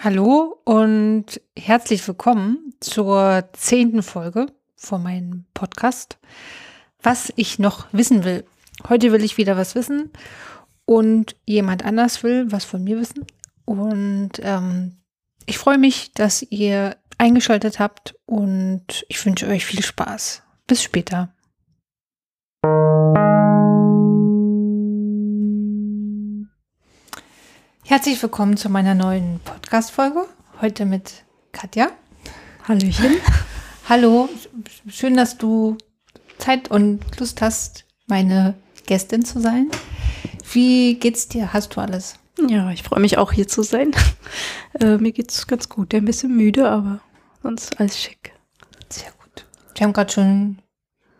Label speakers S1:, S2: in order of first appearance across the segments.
S1: Hallo und herzlich willkommen zur zehnten Folge von meinem Podcast. Was ich noch wissen will. Heute will ich wieder was wissen und jemand anders will was von mir wissen. Und ähm, ich freue mich, dass ihr eingeschaltet habt und ich wünsche euch viel Spaß. Bis später. Herzlich willkommen zu meiner neuen Podcast-Folge. Heute mit Katja.
S2: Hallöchen.
S1: Hallo, schön, dass du Zeit und Lust hast, meine Gästin zu sein. Wie geht's dir? Hast du alles?
S2: Ja, ich freue mich auch hier zu sein. Äh, mir geht's ganz gut. Ein bisschen müde, aber sonst alles schick.
S1: Sehr gut. Wir haben gerade schon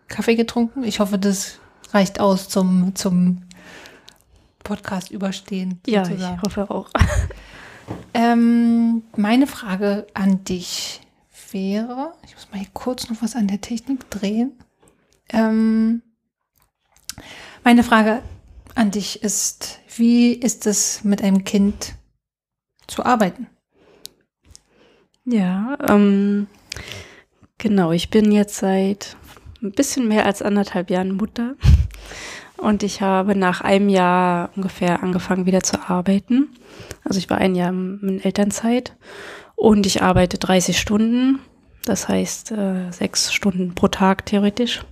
S1: Kaffee getrunken. Ich hoffe, das reicht aus zum, zum Podcast überstehen.
S2: Ja, sozusagen. ich hoffe auch.
S1: Ähm, meine Frage an dich wäre, ich muss mal hier kurz noch was an der Technik drehen. Ähm, meine Frage an dich ist, wie ist es mit einem Kind zu arbeiten?
S2: Ja, ähm, genau, ich bin jetzt seit ein bisschen mehr als anderthalb Jahren Mutter. Und ich habe nach einem Jahr ungefähr angefangen wieder zu arbeiten. Also ich war ein Jahr in Elternzeit und ich arbeite 30 Stunden. Das heißt äh, sechs Stunden pro Tag theoretisch.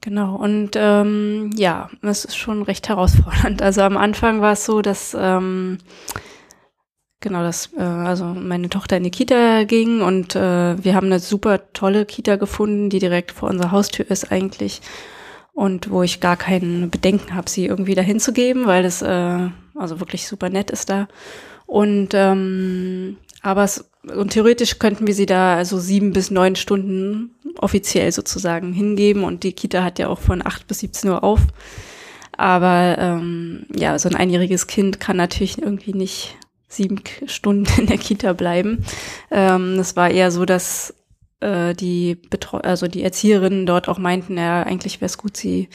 S2: Genau, und ähm, ja, das ist schon recht herausfordernd. Also am Anfang war es so, dass ähm, genau, dass äh, also meine Tochter in die Kita ging und äh, wir haben eine super tolle Kita gefunden, die direkt vor unserer Haustür ist eigentlich und wo ich gar keinen Bedenken habe, sie irgendwie dahin zu geben, weil das äh, also wirklich super nett ist da. Und ähm, aber es, und theoretisch könnten wir sie da also sieben bis neun Stunden offiziell sozusagen hingeben und die Kita hat ja auch von acht bis 17 Uhr auf. Aber ähm, ja, so ein einjähriges Kind kann natürlich irgendwie nicht sieben Stunden in der Kita bleiben. Ähm, das war eher so, dass äh, die Betreu also die Erzieherinnen dort auch meinten, ja, eigentlich wäre es gut, sie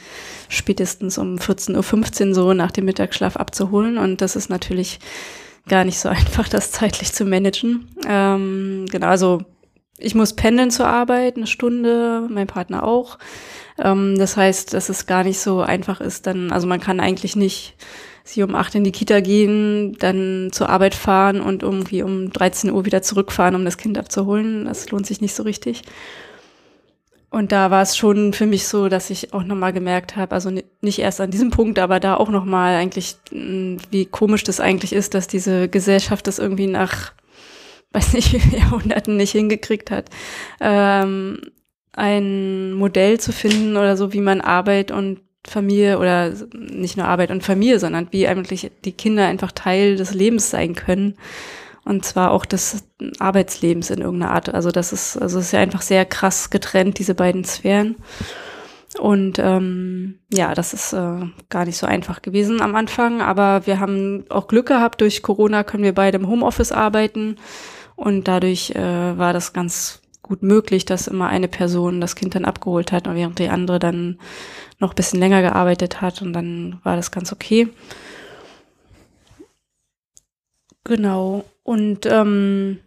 S2: spätestens um 14.15 Uhr so nach dem Mittagsschlaf abzuholen. Und das ist natürlich gar nicht so einfach, das zeitlich zu managen. Ähm, genau, also ich muss pendeln zur Arbeit, eine Stunde, mein Partner auch. Ähm, das heißt, dass es gar nicht so einfach ist, dann, also man kann eigentlich nicht sie um acht in die Kita gehen, dann zur Arbeit fahren und irgendwie um 13 Uhr wieder zurückfahren, um das Kind abzuholen. Das lohnt sich nicht so richtig. Und da war es schon für mich so, dass ich auch nochmal gemerkt habe, also nicht erst an diesem Punkt, aber da auch nochmal eigentlich, hm, wie komisch das eigentlich ist, dass diese Gesellschaft das irgendwie nach, weiß nicht, wie viele Jahrhunderten nicht hingekriegt hat, ähm, ein Modell zu finden oder so, wie man Arbeit und Familie oder nicht nur Arbeit und Familie, sondern wie eigentlich die Kinder einfach Teil des Lebens sein können. Und zwar auch des Arbeitslebens in irgendeiner Art. Also das ist, also es ist ja einfach sehr krass getrennt, diese beiden Sphären. Und ähm, ja, das ist äh, gar nicht so einfach gewesen am Anfang, aber wir haben auch Glück gehabt. Durch Corona können wir beide im Homeoffice arbeiten und dadurch äh, war das ganz gut möglich, dass immer eine Person das Kind dann abgeholt hat, während die andere dann noch ein bisschen länger gearbeitet hat und dann war das ganz okay. Genau. Und ähm,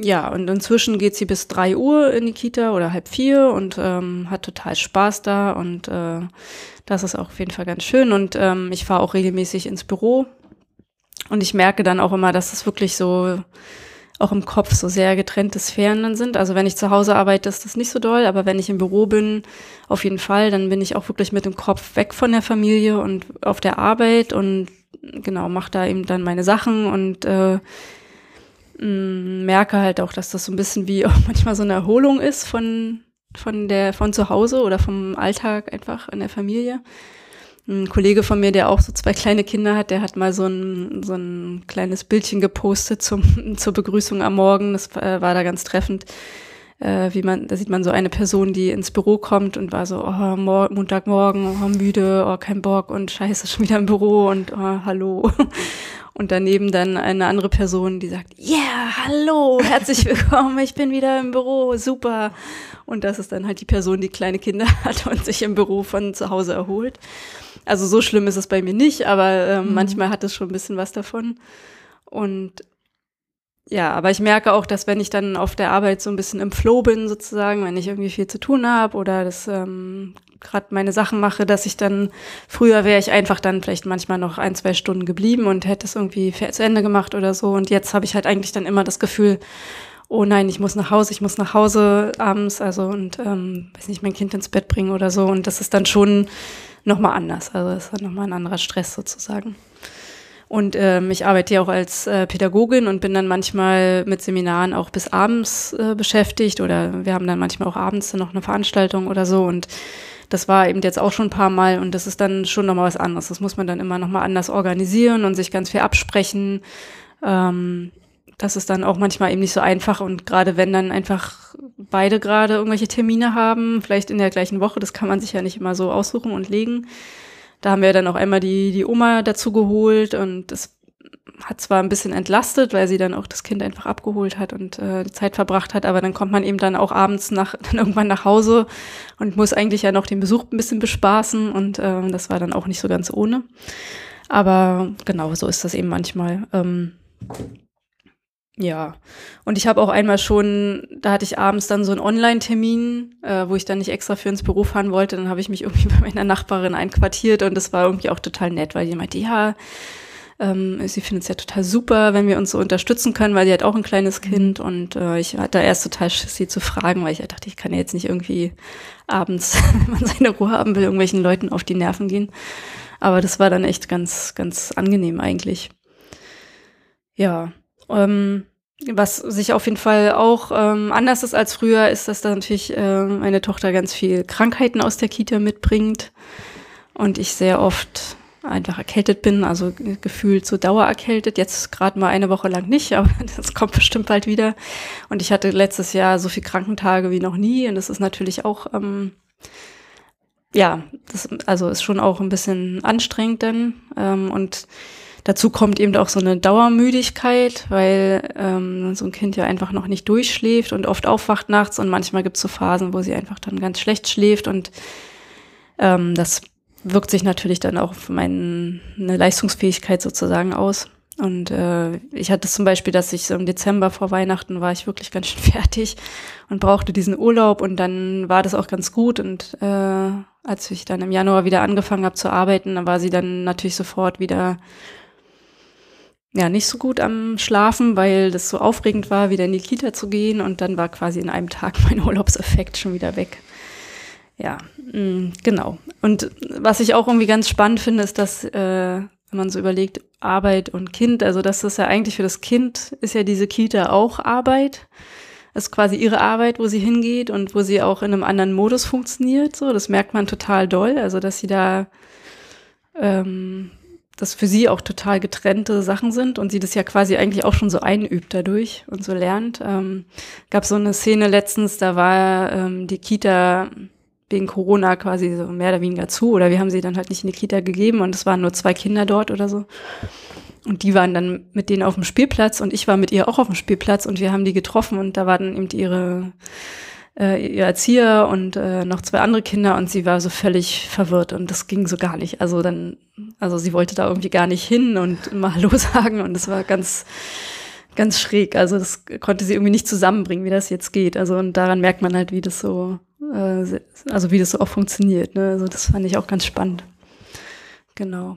S2: ja, und inzwischen geht sie bis drei Uhr in die Kita oder halb vier und ähm, hat total Spaß da und äh, das ist auch auf jeden Fall ganz schön. Und ähm, ich fahre auch regelmäßig ins Büro und ich merke dann auch immer, dass es wirklich so auch im Kopf so sehr getrennte Sphären dann sind. Also wenn ich zu Hause arbeite, ist das nicht so doll, aber wenn ich im Büro bin, auf jeden Fall, dann bin ich auch wirklich mit dem Kopf weg von der Familie und auf der Arbeit und genau, mache da eben dann meine Sachen und äh, merke halt auch, dass das so ein bisschen wie auch manchmal so eine Erholung ist von, von der, von zu Hause oder vom Alltag einfach in der Familie. Ein Kollege von mir, der auch so zwei kleine Kinder hat, der hat mal so ein, so ein kleines Bildchen gepostet zum, zur Begrüßung am Morgen. Das äh, war da ganz treffend. Äh, wie man, da sieht man so eine Person, die ins Büro kommt und war so, oh, Mo Montagmorgen, oh, müde, oh, kein Bock und scheiße, schon wieder im Büro und oh, hallo. Und daneben dann eine andere Person, die sagt, yeah, hallo, herzlich willkommen, ich bin wieder im Büro, super. Und das ist dann halt die Person, die kleine Kinder hat und sich im Büro von zu Hause erholt. Also so schlimm ist es bei mir nicht, aber äh, mhm. manchmal hat es schon ein bisschen was davon. Und ja, aber ich merke auch, dass wenn ich dann auf der Arbeit so ein bisschen im Flow bin, sozusagen, wenn ich irgendwie viel zu tun habe oder das ähm, gerade meine Sachen mache, dass ich dann, früher wäre ich einfach dann vielleicht manchmal noch ein, zwei Stunden geblieben und hätte es irgendwie zu Ende gemacht oder so. Und jetzt habe ich halt eigentlich dann immer das Gefühl, oh nein, ich muss nach Hause, ich muss nach Hause abends, also und ähm, weiß nicht, mein Kind ins Bett bringen oder so. Und das ist dann schon nochmal anders. Also das ist dann nochmal ein anderer Stress sozusagen. Und ähm, ich arbeite ja auch als äh, Pädagogin und bin dann manchmal mit Seminaren auch bis abends äh, beschäftigt oder wir haben dann manchmal auch abends noch eine Veranstaltung oder so und das war eben jetzt auch schon ein paar Mal und das ist dann schon nochmal was anderes. Das muss man dann immer nochmal anders organisieren und sich ganz viel absprechen. Ähm, das ist dann auch manchmal eben nicht so einfach und gerade wenn dann einfach beide gerade irgendwelche Termine haben, vielleicht in der gleichen Woche, das kann man sich ja nicht immer so aussuchen und legen, da haben wir dann auch einmal die, die Oma dazu geholt und das hat zwar ein bisschen entlastet, weil sie dann auch das Kind einfach abgeholt hat und äh, Zeit verbracht hat, aber dann kommt man eben dann auch abends nach, dann irgendwann nach Hause und muss eigentlich ja noch den Besuch ein bisschen bespaßen und äh, das war dann auch nicht so ganz ohne. Aber genau, so ist das eben manchmal. Ähm, ja, und ich habe auch einmal schon, da hatte ich abends dann so einen Online-Termin, äh, wo ich dann nicht extra für ins Büro fahren wollte. Dann habe ich mich irgendwie bei meiner Nachbarin einquartiert und das war irgendwie auch total nett, weil die meinte, ja, ähm, sie findet es ja total super, wenn wir uns so unterstützen können, weil sie hat auch ein kleines mhm. Kind und äh, ich hatte erst total Schiss, sie zu fragen, weil ich dachte, ich kann ja jetzt nicht irgendwie abends, wenn man seine Ruhe haben will, irgendwelchen Leuten auf die Nerven gehen. Aber das war dann echt ganz, ganz angenehm eigentlich. Ja, ähm, was sich auf jeden Fall auch ähm, anders ist als früher, ist, dass da natürlich äh, meine Tochter ganz viel Krankheiten aus der Kita mitbringt und ich sehr oft einfach erkältet bin, also gefühlt so dauererkältet. Jetzt gerade mal eine Woche lang nicht, aber das kommt bestimmt bald wieder. Und ich hatte letztes Jahr so viel Krankentage wie noch nie und das ist natürlich auch ähm, ja, das also ist schon auch ein bisschen anstrengend dann ähm, und Dazu kommt eben auch so eine Dauermüdigkeit, weil ähm, so ein Kind ja einfach noch nicht durchschläft und oft aufwacht nachts und manchmal gibt es so Phasen, wo sie einfach dann ganz schlecht schläft und ähm, das wirkt sich natürlich dann auch auf meine Leistungsfähigkeit sozusagen aus. Und äh, ich hatte zum Beispiel, dass ich so im Dezember vor Weihnachten war ich wirklich ganz schön fertig und brauchte diesen Urlaub und dann war das auch ganz gut. Und äh, als ich dann im Januar wieder angefangen habe zu arbeiten, dann war sie dann natürlich sofort wieder ja nicht so gut am Schlafen, weil das so aufregend war, wieder in die Kita zu gehen und dann war quasi in einem Tag mein Urlaubseffekt schon wieder weg. Ja, mh, mm, genau. Und was ich auch irgendwie ganz spannend finde, ist, dass äh, wenn man so überlegt, Arbeit und Kind, also das ist ja eigentlich für das Kind, ist ja diese Kita auch Arbeit. Das ist quasi ihre Arbeit, wo sie hingeht und wo sie auch in einem anderen Modus funktioniert. So, das merkt man total doll. Also, dass sie da ähm, das für sie auch total getrennte Sachen sind und sie das ja quasi eigentlich auch schon so einübt dadurch und so lernt. Ähm, gab so eine Szene letztens, da war ähm, die Kita wegen Corona quasi so mehr oder weniger zu oder wir haben sie dann halt nicht in die Kita gegeben und es waren nur zwei Kinder dort oder so. Und die waren dann mit denen auf dem Spielplatz und ich war mit ihr auch auf dem Spielplatz und wir haben die getroffen und da waren eben ihre äh, ihr Erzieher und äh, noch zwei andere Kinder und sie war so völlig verwirrt und das ging so gar nicht. Also dann, also sie wollte da irgendwie gar nicht hin und mal Hallo sagen und das war ganz, ganz schräg. Also das konnte sie irgendwie nicht zusammenbringen, wie das jetzt geht. Also und daran merkt man halt, wie das so, äh, also wie das so auch funktioniert. Ne? Also das fand ich auch ganz spannend. Genau.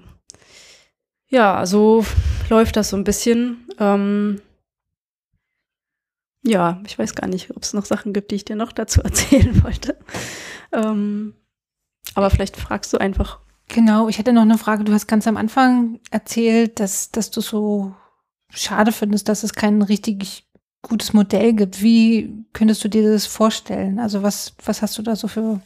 S2: Ja, so läuft das so ein bisschen. Ähm, ja, ich weiß gar nicht, ob es noch Sachen gibt, die ich dir noch dazu erzählen wollte. Ähm, aber vielleicht fragst du einfach.
S1: Genau, ich hätte noch eine Frage. Du hast ganz am Anfang erzählt, dass, dass du so schade findest, dass es kein richtig gutes Modell gibt. Wie könntest du dir das vorstellen? Also was, was hast du da so für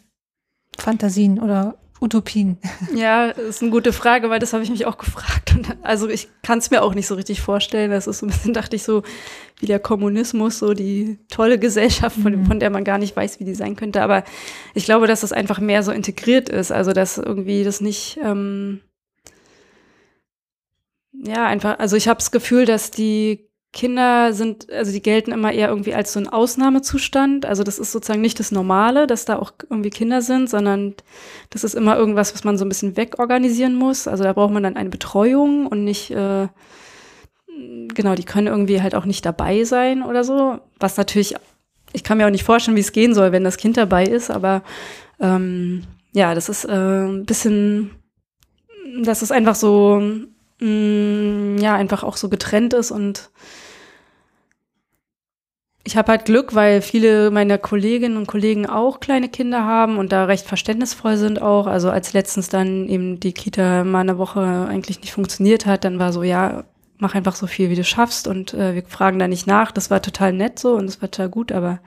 S1: Fantasien oder Utopien?
S2: Ja, das ist eine gute Frage, weil das habe ich mich auch gefragt. Und also ich kann es mir auch nicht so richtig vorstellen. Das ist so ein bisschen, dachte ich so, wie der Kommunismus, so die tolle Gesellschaft, von, mhm. von der man gar nicht weiß, wie die sein könnte. Aber ich glaube, dass das einfach mehr so integriert ist. Also dass irgendwie das nicht, ähm, ja, einfach, also ich habe das Gefühl, dass die Kinder sind, also die gelten immer eher irgendwie als so ein Ausnahmezustand. Also das ist sozusagen nicht das Normale, dass da auch irgendwie Kinder sind, sondern das ist immer irgendwas, was man so ein bisschen wegorganisieren muss. Also da braucht man dann eine Betreuung und nicht, äh, genau, die können irgendwie halt auch nicht dabei sein oder so. Was natürlich, ich kann mir auch nicht vorstellen, wie es gehen soll, wenn das Kind dabei ist, aber ähm, ja, das ist äh, ein bisschen, dass es einfach so, mh, mm, ja, einfach auch so getrennt ist und ich habe halt Glück, weil viele meiner Kolleginnen und Kollegen auch kleine Kinder haben und da recht verständnisvoll sind auch. Also als letztens dann eben die Kita mal eine Woche eigentlich nicht funktioniert hat, dann war so, ja, mach einfach so viel, wie du schaffst und äh, wir fragen da nicht nach. Das war total nett so und das war total gut, aber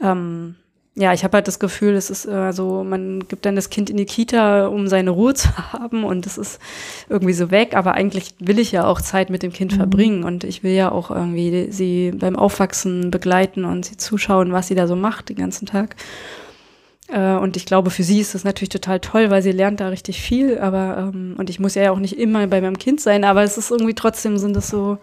S2: ähm, ja, ich habe halt das Gefühl, es ist äh, so, man gibt dann das Kind in die Kita, um seine Ruhe zu haben und das ist irgendwie so weg. Aber eigentlich will ich ja auch Zeit mit dem Kind mhm. verbringen und ich will ja auch irgendwie sie beim Aufwachsen begleiten und sie zuschauen, was sie da so macht den ganzen Tag. Äh, und ich glaube, für sie ist das natürlich total toll, weil sie lernt da richtig viel. Aber ähm, und ich muss ja auch nicht immer bei meinem Kind sein, aber es ist irgendwie trotzdem sind das so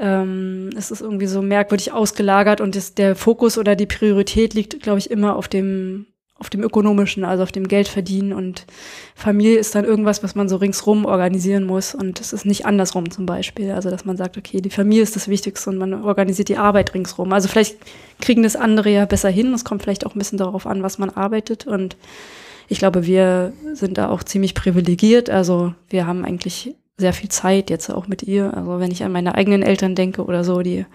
S2: ähm, es ist irgendwie so merkwürdig ausgelagert und das, der Fokus oder die Priorität liegt, glaube ich, immer auf dem, auf dem ökonomischen, also auf dem Geldverdienen und Familie ist dann irgendwas, was man so ringsrum organisieren muss und es ist nicht andersrum zum Beispiel. Also, dass man sagt, okay, die Familie ist das Wichtigste und man organisiert die Arbeit ringsrum. Also vielleicht kriegen das andere ja besser hin. Es kommt vielleicht auch ein bisschen darauf an, was man arbeitet und ich glaube, wir sind da auch ziemlich privilegiert. Also wir haben eigentlich sehr viel Zeit jetzt auch mit ihr. Also wenn ich an meine eigenen Eltern denke oder so, die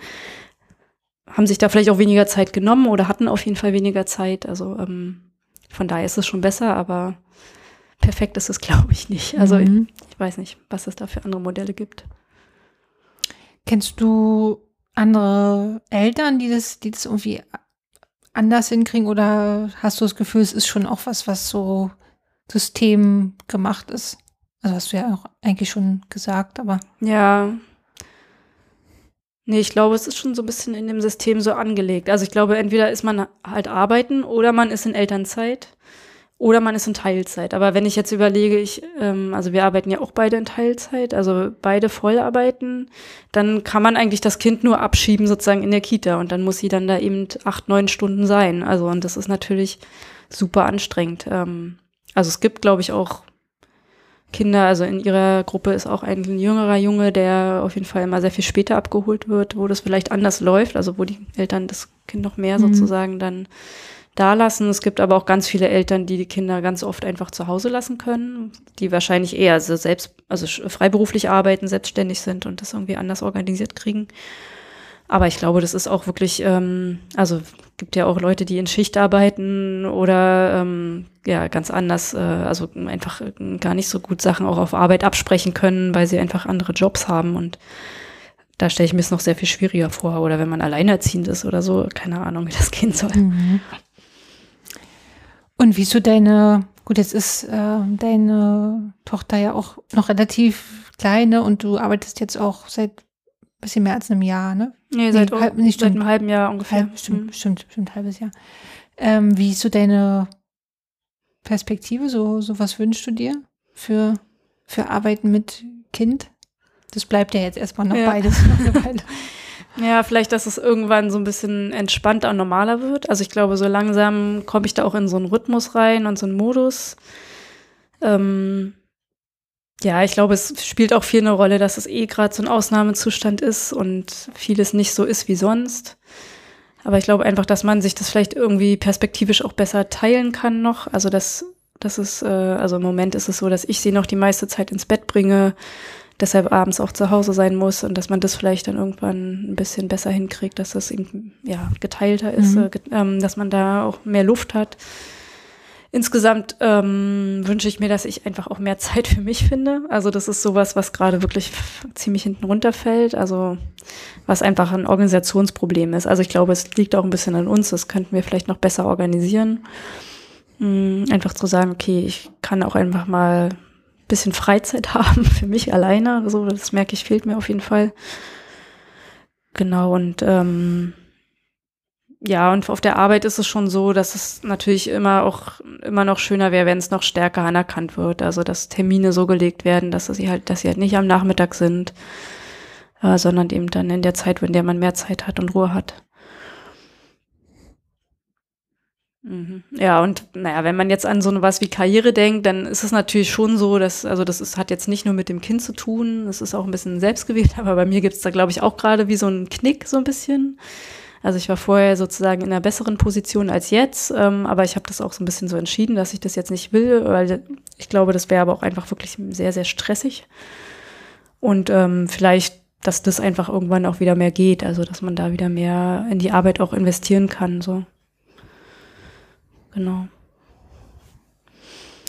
S2: haben sich da vielleicht auch weniger Zeit genommen oder hatten auf jeden Fall weniger Zeit. Also ähm, von daher ist es schon besser, aber perfekt ist es, glaube ich, nicht. Also mhm. ich, ich weiß nicht, was es da für andere Modelle gibt.
S1: Kennst du andere Eltern, die das, die das irgendwie anders hinkriegen oder hast du das Gefühl, es ist schon auch was, was so systemgemacht ist? Also hast du ja auch eigentlich schon gesagt, aber.
S2: Ja. Nee, ich glaube, es ist schon so ein bisschen in dem System so angelegt. Also ich glaube, entweder ist man halt arbeiten oder man ist in Elternzeit oder man ist in Teilzeit. Aber wenn ich jetzt überlege, ich, ähm, also wir arbeiten ja auch beide in Teilzeit, also beide voll arbeiten, dann kann man eigentlich das Kind nur abschieben sozusagen in der Kita und dann muss sie dann da eben acht, neun Stunden sein. Also und das ist natürlich super anstrengend. Ähm, also es gibt, glaube ich, auch Kinder, also in ihrer Gruppe ist auch ein jüngerer Junge, der auf jeden Fall immer sehr viel später abgeholt wird, wo das vielleicht anders läuft, also wo die Eltern das Kind noch mehr mhm. sozusagen dann da lassen. Es gibt aber auch ganz viele Eltern, die die Kinder ganz oft einfach zu Hause lassen können, die wahrscheinlich eher also selbst, also freiberuflich arbeiten, selbstständig sind und das irgendwie anders organisiert kriegen. Aber ich glaube, das ist auch wirklich, ähm, also gibt ja auch Leute, die in Schicht arbeiten oder ähm, ja ganz anders, äh, also einfach gar nicht so gut Sachen auch auf Arbeit absprechen können, weil sie einfach andere Jobs haben und da stelle ich mir es noch sehr viel schwieriger vor. Oder wenn man alleinerziehend ist oder so, keine Ahnung, wie das gehen soll. Mhm.
S1: Und wieso deine, gut, jetzt ist äh, deine Tochter ja auch noch relativ kleine und du arbeitest jetzt auch seit bisschen mehr als einem Jahr, ne?
S2: Nee, seit, nee, halb, nicht, seit einem halben Jahr ungefähr.
S1: Halb, stimmt, mhm. stimmt, stimmt, halbes Jahr. Ähm, wie ist so deine Perspektive? So, so was wünschst du dir für, für Arbeiten mit Kind? Das bleibt ja jetzt erstmal noch ja. beides.
S2: ja, vielleicht, dass es irgendwann so ein bisschen entspannter und normaler wird. Also ich glaube, so langsam komme ich da auch in so einen Rhythmus rein und so einen Modus. Ähm, ja, ich glaube, es spielt auch viel eine Rolle, dass es eh gerade so ein Ausnahmezustand ist und vieles nicht so ist wie sonst. Aber ich glaube einfach, dass man sich das vielleicht irgendwie perspektivisch auch besser teilen kann noch. Also dass das ist, äh, also im Moment ist es so, dass ich sie noch die meiste Zeit ins Bett bringe, deshalb abends auch zu Hause sein muss und dass man das vielleicht dann irgendwann ein bisschen besser hinkriegt, dass das eben ja geteilter ist, mhm. äh, ähm, dass man da auch mehr Luft hat insgesamt ähm, wünsche ich mir, dass ich einfach auch mehr Zeit für mich finde. Also das ist sowas, was gerade wirklich ziemlich hinten runterfällt. Also was einfach ein Organisationsproblem ist. Also ich glaube, es liegt auch ein bisschen an uns. Das könnten wir vielleicht noch besser organisieren. Mhm, einfach zu sagen, okay, ich kann auch einfach mal ein bisschen Freizeit haben für mich alleine. Also das merke ich, fehlt mir auf jeden Fall. Genau und ähm, ja, und auf der Arbeit ist es schon so, dass es natürlich immer auch immer noch schöner wäre, wenn es noch stärker anerkannt wird. Also dass Termine so gelegt werden, dass sie halt, dass sie halt nicht am Nachmittag sind, äh, sondern eben dann in der Zeit, in der man mehr Zeit hat und Ruhe hat. Mhm. Ja, und naja, wenn man jetzt an so was wie Karriere denkt, dann ist es natürlich schon so, dass, also das ist, hat jetzt nicht nur mit dem Kind zu tun, das ist auch ein bisschen selbstgewählt, aber bei mir gibt es da, glaube ich, auch gerade wie so einen Knick so ein bisschen. Also ich war vorher sozusagen in einer besseren Position als jetzt, ähm, aber ich habe das auch so ein bisschen so entschieden, dass ich das jetzt nicht will, weil ich glaube, das wäre aber auch einfach wirklich sehr, sehr stressig. Und ähm, vielleicht, dass das einfach irgendwann auch wieder mehr geht, also dass man da wieder mehr in die Arbeit auch investieren kann. So. Genau.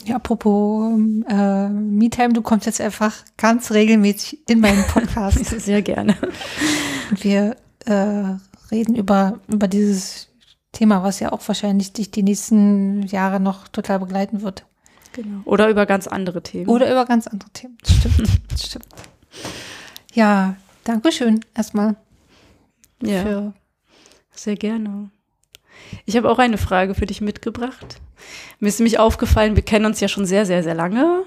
S1: Ja, apropos äh, MeTime, du kommst jetzt einfach ganz regelmäßig in meinen Podcast.
S2: Sehr gerne.
S1: Und wir äh, reden über, über dieses Thema, was ja auch wahrscheinlich dich die nächsten Jahre noch total begleiten wird.
S2: Genau. Oder über ganz andere Themen.
S1: Oder über ganz andere Themen. Stimmt, stimmt. Ja, danke schön erstmal.
S2: Ja. Für sehr gerne. Ich habe auch eine Frage für dich mitgebracht. Mir ist nämlich aufgefallen, wir kennen uns ja schon sehr, sehr, sehr lange.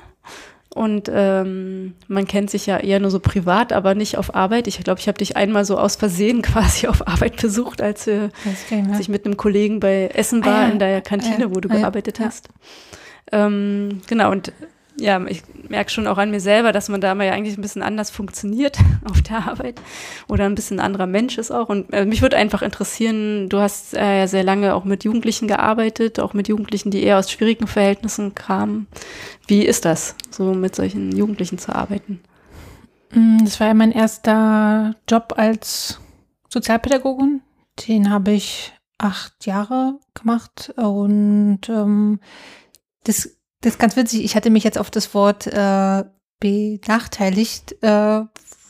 S2: Und ähm, man kennt sich ja eher nur so privat, aber nicht auf Arbeit. Ich glaube, ich habe dich einmal so aus Versehen quasi auf Arbeit besucht, als, äh, als ich mit einem Kollegen bei Essen war ah, ja. in der Kantine, ah, ja. wo du ah, gearbeitet ja. hast. Ähm, genau, und ja, ich merke schon auch an mir selber, dass man da mal ja eigentlich ein bisschen anders funktioniert auf der Arbeit oder ein bisschen anderer Mensch ist auch. Und äh, mich würde einfach interessieren, du hast äh, ja sehr lange auch mit Jugendlichen gearbeitet, auch mit Jugendlichen, die eher aus schwierigen Verhältnissen kamen. Wie ist das, so mit solchen Jugendlichen zu arbeiten?
S1: Mm, das war ja mein erster Job als Sozialpädagogin. Den habe ich acht Jahre gemacht und ähm, das das ist ganz witzig. Ich hatte mich jetzt auf das Wort äh, benachteiligt äh,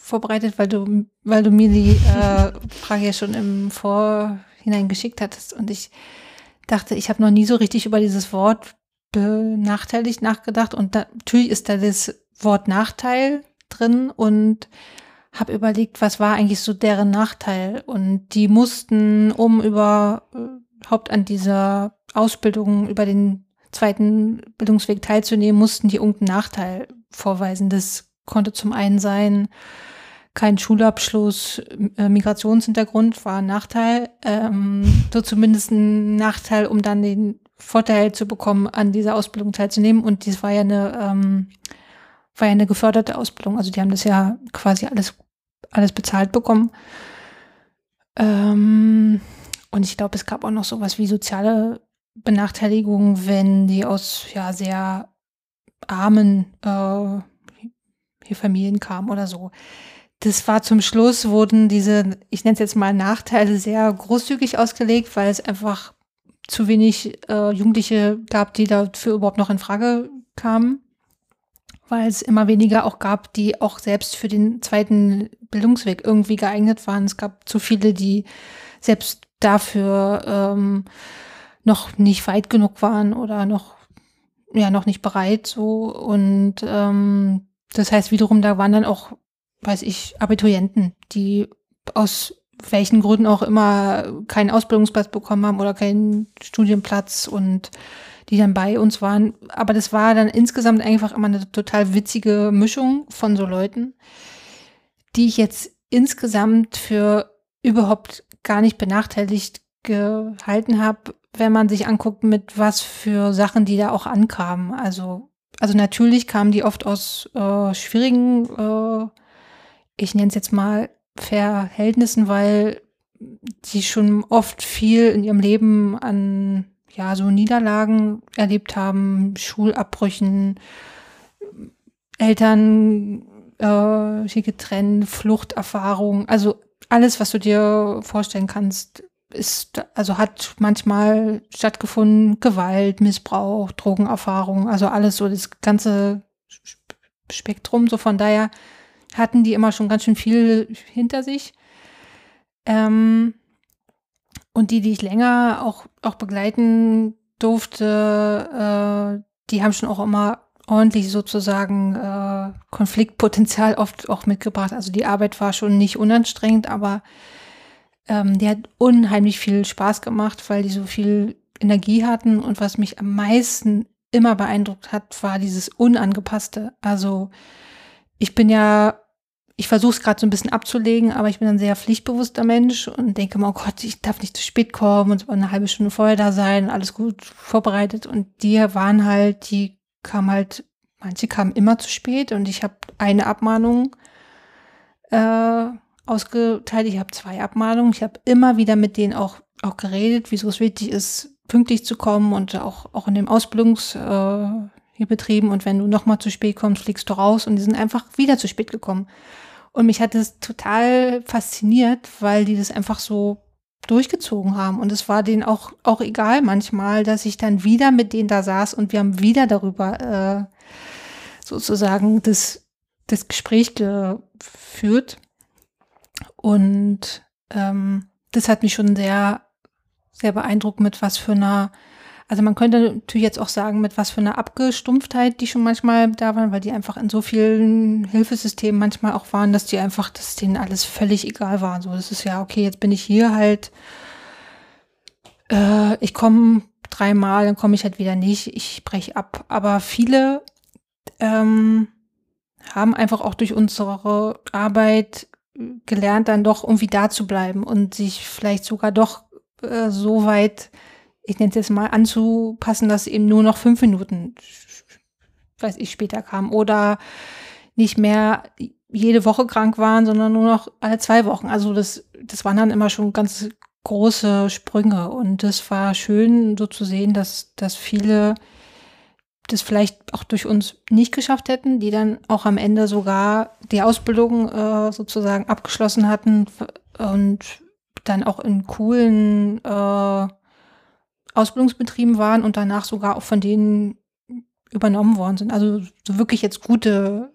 S1: vorbereitet, weil du, weil du mir die äh, Frage ja schon im Vorhinein geschickt hattest. Und ich dachte, ich habe noch nie so richtig über dieses Wort benachteiligt nachgedacht. Und da, natürlich ist da das Wort Nachteil drin und habe überlegt, was war eigentlich so deren Nachteil. Und die mussten, um überhaupt an dieser Ausbildung über den zweiten Bildungsweg teilzunehmen, mussten die irgendeinen Nachteil vorweisen. Das konnte zum einen sein, kein Schulabschluss, äh, Migrationshintergrund war ein Nachteil, ähm, so zumindest ein Nachteil, um dann den Vorteil zu bekommen, an dieser Ausbildung teilzunehmen. Und dies war ja eine, ähm, war ja eine geförderte Ausbildung. Also die haben das ja quasi alles, alles bezahlt bekommen. Ähm, und ich glaube, es gab auch noch sowas wie soziale Benachteiligung, wenn die aus ja sehr armen äh, Familien kamen oder so. Das war zum Schluss, wurden diese, ich nenne es jetzt mal Nachteile, sehr großzügig ausgelegt, weil es einfach zu wenig äh, Jugendliche gab, die dafür überhaupt noch in Frage kamen. Weil es immer weniger auch gab, die auch selbst für den zweiten Bildungsweg irgendwie geeignet waren. Es gab zu viele, die selbst dafür ähm, noch nicht weit genug waren oder noch, ja, noch nicht bereit so. Und ähm, das heißt wiederum, da waren dann auch, weiß ich, Abiturienten, die aus welchen Gründen auch immer keinen Ausbildungsplatz bekommen haben oder keinen Studienplatz und die dann bei uns waren. Aber das war dann insgesamt einfach immer eine total witzige Mischung von so Leuten, die ich jetzt insgesamt für überhaupt gar nicht benachteiligt gehalten habe, wenn man sich anguckt, mit was für Sachen die da auch ankamen. Also, also natürlich kamen die oft aus äh, schwierigen, äh, ich nenne es jetzt mal Verhältnissen, weil die schon oft viel in ihrem Leben an ja so Niederlagen erlebt haben, Schulabbrüchen, Eltern äh, getrennt, Fluchterfahrung, also alles, was du dir vorstellen kannst, ist, also hat manchmal stattgefunden, Gewalt, Missbrauch, Drogenerfahrung, also alles so das ganze Spektrum. So von daher hatten die immer schon ganz schön viel hinter sich. Ähm, und die, die ich länger auch, auch begleiten durfte, äh, die haben schon auch immer ordentlich sozusagen äh, Konfliktpotenzial oft auch mitgebracht. Also die Arbeit war schon nicht unanstrengend, aber ähm, die hat unheimlich viel Spaß gemacht, weil die so viel Energie hatten. Und was mich am meisten immer beeindruckt hat, war dieses Unangepasste. Also ich bin ja ich versuche es gerade so ein bisschen abzulegen, aber ich bin ein sehr pflichtbewusster Mensch und denke mal, oh Gott, ich darf nicht zu spät kommen und eine halbe Stunde vorher da sein, alles gut vorbereitet. Und die waren halt, die kamen halt, manche kamen immer zu spät und ich habe eine Abmahnung äh, ausgeteilt, ich habe zwei Abmahnungen, ich habe immer wieder mit denen auch, auch geredet, wieso es wichtig ist, pünktlich zu kommen und auch, auch in dem Ausbildungs, äh, hier betrieben und wenn du nochmal zu spät kommst, fliegst du raus und die sind einfach wieder zu spät gekommen. Und mich hat das total fasziniert, weil die das einfach so durchgezogen haben. Und es war denen auch, auch egal manchmal, dass ich dann wieder mit denen da saß und wir haben wieder darüber äh, sozusagen das, das Gespräch geführt. Und ähm, das hat mich schon sehr, sehr beeindruckt, mit was für einer also man könnte natürlich jetzt auch sagen, mit was für einer Abgestumpftheit die schon manchmal da waren, weil die einfach in so vielen Hilfesystemen manchmal auch waren, dass die einfach, dass denen alles völlig egal war. So, das ist ja, okay, jetzt bin ich hier halt, äh, ich komme dreimal, dann komme ich halt wieder nicht, ich breche ab. Aber viele ähm, haben einfach auch durch unsere Arbeit gelernt, dann doch irgendwie da zu bleiben und sich vielleicht sogar doch äh, so weit ich nenne es jetzt mal, anzupassen, dass eben nur noch fünf Minuten, weiß ich, später kam. Oder nicht mehr jede Woche krank waren, sondern nur noch alle zwei Wochen. Also das, das waren dann immer schon ganz große Sprünge. Und das war schön, so zu sehen, dass, dass viele das vielleicht auch durch uns nicht geschafft hätten, die dann auch am Ende sogar die Ausbildung äh, sozusagen abgeschlossen hatten und dann auch in coolen äh, Ausbildungsbetrieben waren und danach sogar auch von denen übernommen worden sind. Also so wirklich jetzt gute,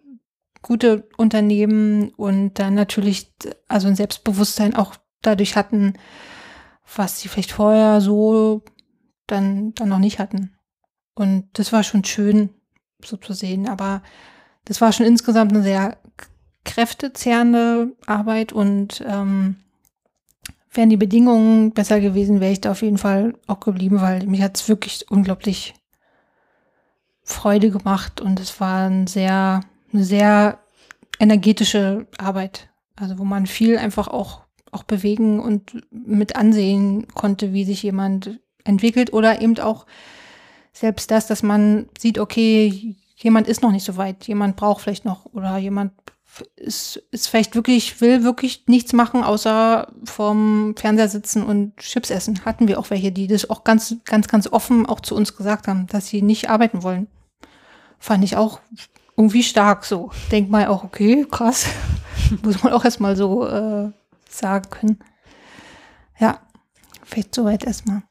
S1: gute Unternehmen und dann natürlich also ein Selbstbewusstsein auch dadurch hatten, was sie vielleicht vorher so dann, dann noch nicht hatten. Und das war schon schön so zu sehen. Aber das war schon insgesamt eine sehr kräftezehrende Arbeit und ähm, wären die Bedingungen besser gewesen, wäre ich da auf jeden Fall auch geblieben, weil mich hat es wirklich unglaublich Freude gemacht und es war ein sehr, eine sehr energetische Arbeit. Also wo man viel einfach auch, auch bewegen und mit ansehen konnte, wie sich jemand entwickelt oder eben auch selbst das, dass man sieht, okay, jemand ist noch nicht so weit, jemand braucht vielleicht noch oder jemand ist, ist vielleicht wirklich, will wirklich nichts machen, außer vorm Fernseher sitzen und Chips essen. Hatten wir auch welche, die das auch ganz, ganz, ganz offen auch zu uns gesagt haben, dass sie nicht arbeiten wollen. Fand ich auch irgendwie stark so. Denk mal auch, okay, krass. Muss man auch erstmal so äh, sagen können. Ja, vielleicht soweit erstmal.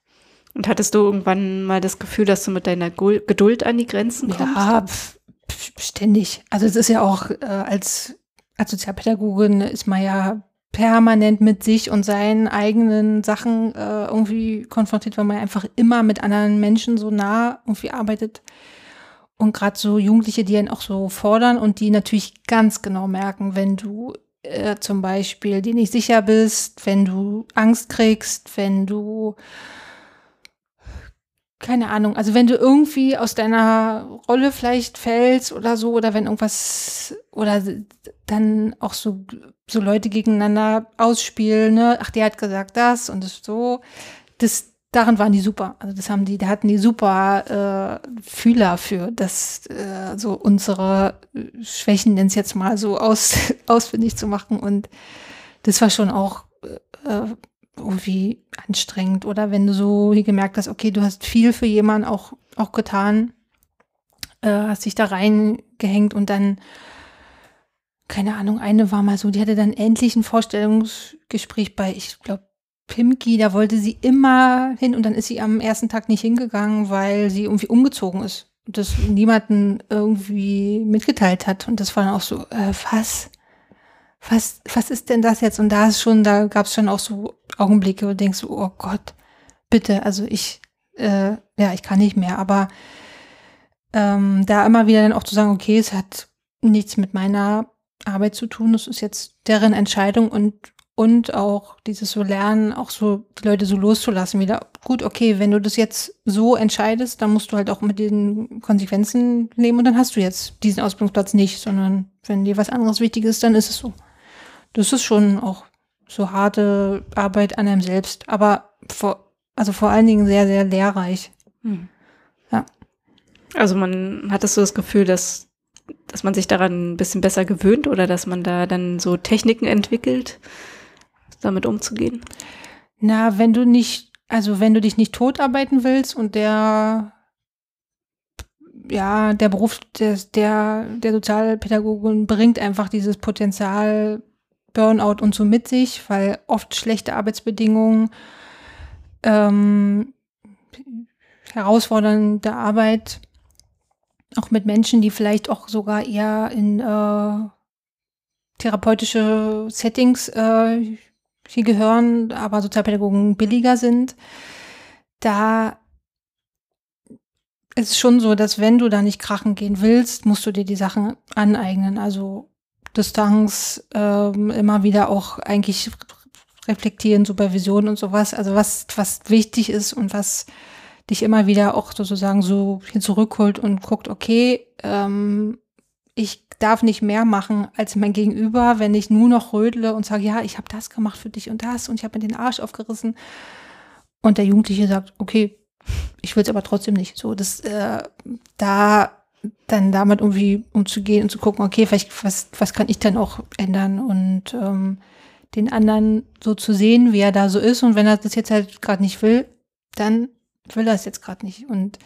S2: Und hattest du irgendwann mal das Gefühl, dass du mit deiner Geduld an die Grenzen kommst?
S1: Ja, ständig. Also es ist ja auch äh, als, als Sozialpädagogin ist man ja permanent mit sich und seinen eigenen Sachen äh, irgendwie konfrontiert, weil man einfach immer mit anderen Menschen so nah irgendwie arbeitet. Und gerade so Jugendliche, die einen auch so fordern und die natürlich ganz genau merken, wenn du äh, zum Beispiel dir nicht sicher bist, wenn du Angst kriegst, wenn du keine Ahnung, also wenn du irgendwie aus deiner Rolle vielleicht fällst oder so, oder wenn irgendwas, oder dann auch so, so Leute gegeneinander ausspielen, ne, ach, der hat gesagt das und das so, das, darin waren die super. Also das haben die, da hatten die super äh, Fühler für, das, äh, so unsere Schwächen, nenn's jetzt mal so aus, ausfindig zu machen. Und das war schon auch äh, irgendwie anstrengend oder wenn du so gemerkt hast, okay, du hast viel für jemanden auch, auch getan, äh, hast dich da reingehängt und dann, keine Ahnung, eine war mal so, die hatte dann endlich ein Vorstellungsgespräch bei, ich glaube, Pimki, da wollte sie immer hin und dann ist sie am ersten Tag nicht hingegangen, weil sie irgendwie umgezogen ist und das niemanden irgendwie mitgeteilt hat. Und das war dann auch so, äh, was? Was, was ist denn das jetzt? Und da ist schon, da gab es schon auch so Augenblicke, wo du denkst, oh Gott, bitte, also ich, äh, ja, ich kann nicht mehr. Aber ähm, da immer wieder dann auch zu sagen, okay, es hat nichts mit meiner Arbeit zu tun, es ist jetzt deren Entscheidung und und auch dieses so lernen, auch so die Leute so loszulassen, wieder gut, okay, wenn du das jetzt so entscheidest, dann musst du halt auch mit den Konsequenzen leben und dann hast du jetzt diesen Ausbildungsplatz nicht, sondern wenn dir was anderes wichtig ist, dann ist es so. Das ist schon auch so harte Arbeit an einem selbst, aber vor, also vor allen Dingen sehr, sehr lehrreich.
S2: Hm. Ja. Also man hat das so das Gefühl, dass, dass man sich daran ein bisschen besser gewöhnt oder dass man da dann so Techniken entwickelt, damit umzugehen?
S1: Na, wenn du nicht, also wenn du dich nicht totarbeiten willst und der ja, der Beruf des, der, der Sozialpädagogin bringt einfach dieses Potenzial Burnout und so mit sich, weil oft schlechte Arbeitsbedingungen, ähm, herausfordernde Arbeit, auch mit Menschen, die vielleicht auch sogar eher in äh, therapeutische Settings äh, hier gehören, aber Sozialpädagogen billiger sind, da ist es schon so, dass wenn du da nicht krachen gehen willst, musst du dir die Sachen aneignen. Also Distanz, ähm, immer wieder auch eigentlich reflektieren, Supervision und sowas. Also was, was wichtig ist und was dich immer wieder auch sozusagen so hier zurückholt und guckt, okay, ähm, ich darf nicht mehr machen als mein Gegenüber, wenn ich nur noch rödle und sage, ja, ich habe das gemacht für dich und das und ich habe mir den Arsch aufgerissen. Und der Jugendliche sagt, okay, ich will es aber trotzdem nicht. So, das äh, da dann damit irgendwie umzugehen und zu gucken, okay, vielleicht, was, was kann ich dann auch ändern und ähm, den anderen so zu sehen, wie er da so ist. Und wenn er das jetzt halt gerade nicht will, dann will er es jetzt gerade nicht. Und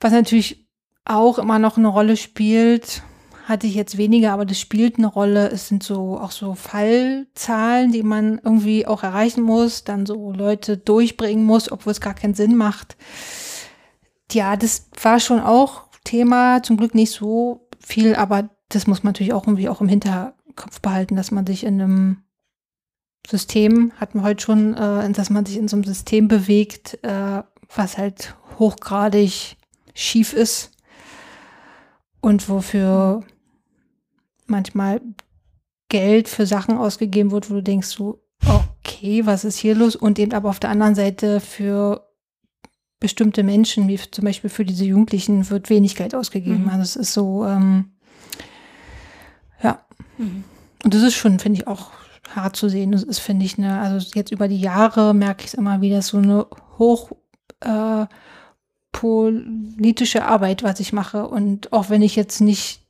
S1: was natürlich auch immer noch eine Rolle spielt, hatte ich jetzt weniger, aber das spielt eine Rolle. Es sind so auch so Fallzahlen, die man irgendwie auch erreichen muss, dann so Leute durchbringen muss, obwohl es gar keinen Sinn macht. Ja, das war schon auch Thema, zum Glück nicht so viel, aber das muss man natürlich auch irgendwie auch im Hinterkopf behalten, dass man sich in einem System, hatten wir heute schon, äh, dass man sich in so einem System bewegt, äh, was halt hochgradig schief ist und wofür manchmal Geld für Sachen ausgegeben wird, wo du denkst so, okay, was ist hier los? Und eben aber auf der anderen Seite für bestimmte Menschen, wie zum Beispiel für diese Jugendlichen, wird wenig Geld ausgegeben. Mhm. Also es ist so, ähm, ja. Mhm. Und das ist schon, finde ich, auch hart zu sehen. Das ist, finde ich, eine, also jetzt über die Jahre merke ich es immer wieder, so eine hoch äh, politische Arbeit, was ich mache. Und auch wenn ich jetzt nicht,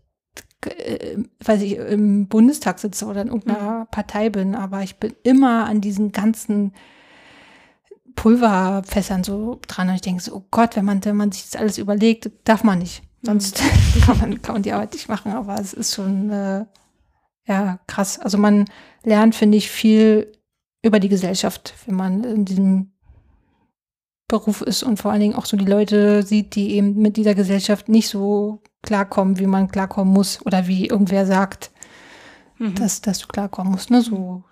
S1: äh, weiß ich, im Bundestag sitze oder in irgendeiner mhm. Partei bin, aber ich bin immer an diesen ganzen Pulverfässern so dran und ich denke so, oh Gott, wenn man, wenn man sich das alles überlegt, darf man nicht. Sonst mhm. kann, man, kann man die Arbeit nicht machen, aber es ist schon äh, ja krass. Also man lernt, finde ich, viel über die Gesellschaft, wenn man in diesem Beruf ist und vor allen Dingen auch so die Leute sieht, die eben mit dieser Gesellschaft nicht so klarkommen, wie man klarkommen muss oder wie irgendwer sagt, mhm. dass, dass du klarkommen musst. Ne? So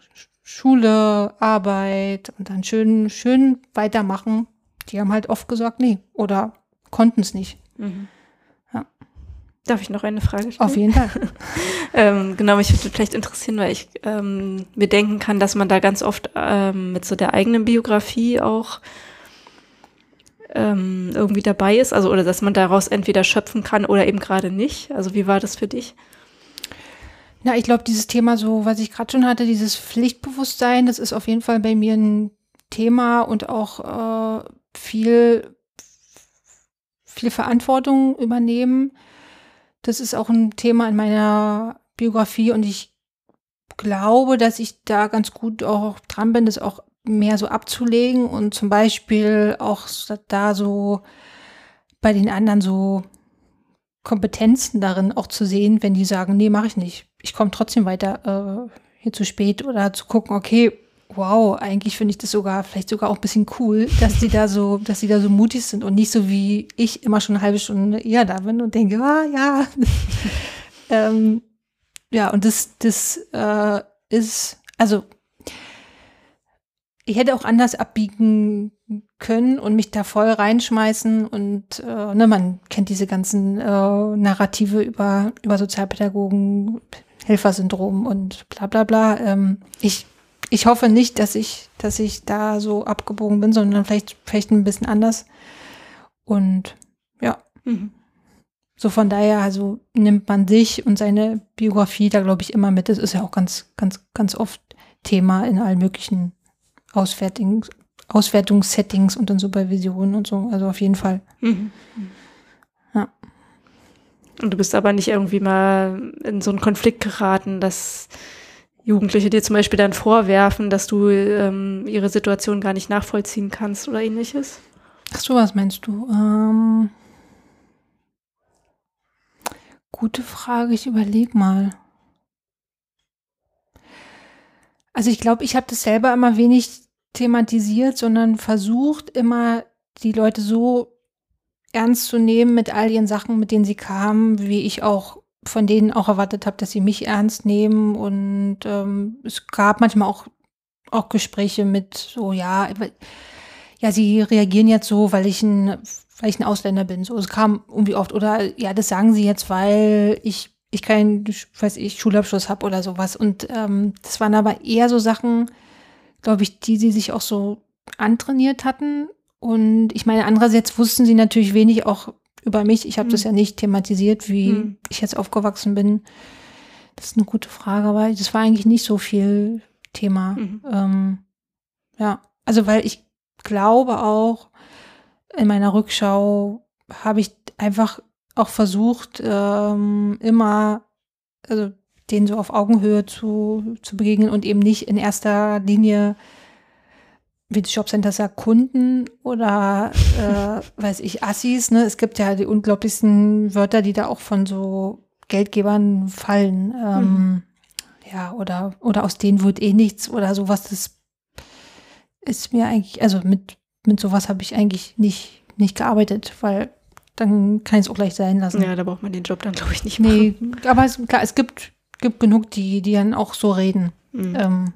S1: Schule, Arbeit und dann schön, schön weitermachen. Die haben halt oft gesagt, nee, oder konnten es nicht. Mhm.
S2: Ja. Darf ich noch eine Frage
S1: stellen? Auf jeden Fall.
S2: ähm, genau, mich würde vielleicht interessieren, weil ich ähm, mir denken kann, dass man da ganz oft ähm, mit so der eigenen Biografie auch ähm, irgendwie dabei ist, also oder dass man daraus entweder schöpfen kann oder eben gerade nicht. Also wie war das für dich?
S1: Na, ich glaube, dieses Thema, so was ich gerade schon hatte, dieses Pflichtbewusstsein, das ist auf jeden Fall bei mir ein Thema und auch äh, viel, viel Verantwortung übernehmen. Das ist auch ein Thema in meiner Biografie und ich glaube, dass ich da ganz gut auch dran bin, das auch mehr so abzulegen und zum Beispiel auch da so bei den anderen so Kompetenzen darin auch zu sehen, wenn die sagen, nee, mache ich nicht ich komme trotzdem weiter äh, hier zu spät oder zu gucken, okay, wow, eigentlich finde ich das sogar, vielleicht sogar auch ein bisschen cool, dass die da so, dass die da so mutig sind und nicht so wie ich immer schon eine halbe Stunde eher da bin und denke, ah, ja. ähm, ja, und das, das äh, ist, also ich hätte auch anders abbiegen können und mich da voll reinschmeißen und äh, ne, man kennt diese ganzen äh, Narrative über, über Sozialpädagogen, Helfersyndrom und bla bla bla. Ähm, ich ich hoffe nicht, dass ich, dass ich da so abgebogen bin, sondern vielleicht, vielleicht ein bisschen anders. Und ja. Mhm. So von daher, also nimmt man sich und seine Biografie da, glaube ich, immer mit. Das ist ja auch ganz, ganz, ganz oft Thema in allen möglichen Auswertungs Auswertungssettings und in Supervisionen und so. Also auf jeden Fall. Mhm.
S2: Ja. Und du bist aber nicht irgendwie mal in so einen Konflikt geraten, dass Jugendliche dir zum Beispiel dann vorwerfen, dass du ähm, ihre Situation gar nicht nachvollziehen kannst oder ähnliches?
S1: Ach so, was meinst du? Ähm, gute Frage, ich überlege mal. Also ich glaube, ich habe das selber immer wenig thematisiert, sondern versucht immer die Leute so ernst zu nehmen mit all ihren Sachen, mit denen sie kamen, wie ich auch von denen auch erwartet habe, dass sie mich ernst nehmen. Und ähm, es gab manchmal auch, auch Gespräche mit so, ja, ja, sie reagieren jetzt so, weil ich ein, weil ich ein Ausländer bin. So, es kam irgendwie oft, oder ja, das sagen sie jetzt, weil ich, ich keinen, weiß ich, Schulabschluss habe oder sowas. Und ähm, das waren aber eher so Sachen, glaube ich, die sie sich auch so antrainiert hatten. Und ich meine, andererseits wussten sie natürlich wenig auch über mich. Ich habe mhm. das ja nicht thematisiert, wie mhm. ich jetzt aufgewachsen bin. Das ist eine gute Frage, aber das war eigentlich nicht so viel Thema. Mhm. Ähm, ja, also weil ich glaube auch, in meiner Rückschau habe ich einfach auch versucht, ähm, immer, also denen so auf Augenhöhe zu, zu begegnen und eben nicht in erster Linie, wie die Jobcenter sagt, Kunden oder äh, weiß ich, Assis. Ne? Es gibt ja die unglaublichsten Wörter, die da auch von so Geldgebern fallen. Ähm, mhm. Ja, oder, oder aus denen wird eh nichts oder sowas. Das ist mir eigentlich, also mit, mit sowas habe ich eigentlich nicht, nicht gearbeitet, weil dann kann ich es auch gleich sein lassen.
S2: Ja, da braucht man den Job dann, glaube ich, nicht mehr. Nee,
S1: aber es, klar, es gibt, gibt genug, die, die dann auch so reden. Mhm. Ähm,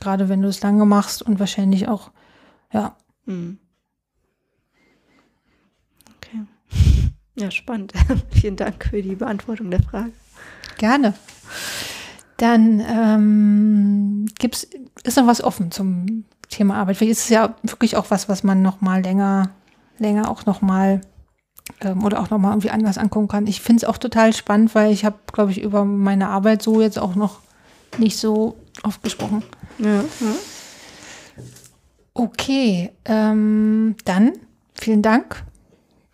S1: Gerade wenn du es lange machst und wahrscheinlich auch, ja. Mhm.
S2: Okay. Ja, spannend. Vielen Dank für die Beantwortung der Frage.
S1: Gerne. Dann ähm, gibt's, ist noch was offen zum Thema Arbeit. Vielleicht ist es ja wirklich auch was, was man noch mal länger, länger auch noch mal ähm, oder auch noch mal irgendwie anders angucken kann. Ich finde es auch total spannend, weil ich habe, glaube ich, über meine Arbeit so jetzt auch noch nicht so oft gesprochen. Ja. ja. Okay, ähm, dann vielen Dank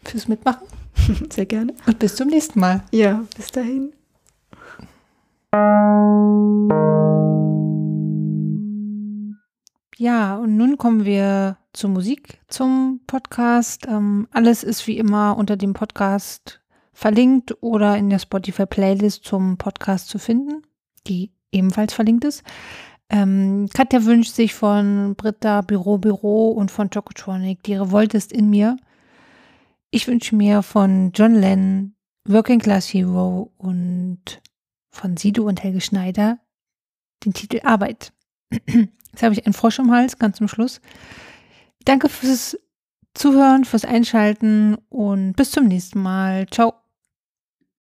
S1: fürs Mitmachen.
S2: Sehr gerne.
S1: Und bis zum nächsten Mal.
S2: Ja, bis dahin.
S1: Ja, und nun kommen wir zur Musik, zum Podcast. Ähm, alles ist wie immer unter dem Podcast verlinkt oder in der Spotify-Playlist zum Podcast zu finden, die ebenfalls verlinkt ist. Ähm, Katja wünscht sich von Britta Büro Büro und von Chocotronic Die Revolte ist in mir. Ich wünsche mir von John Lennon Working Class Hero und von Sido und Helge Schneider den Titel Arbeit. Jetzt habe ich einen Frosch im Hals, ganz zum Schluss. Danke fürs Zuhören, fürs Einschalten und bis zum nächsten Mal. Ciao.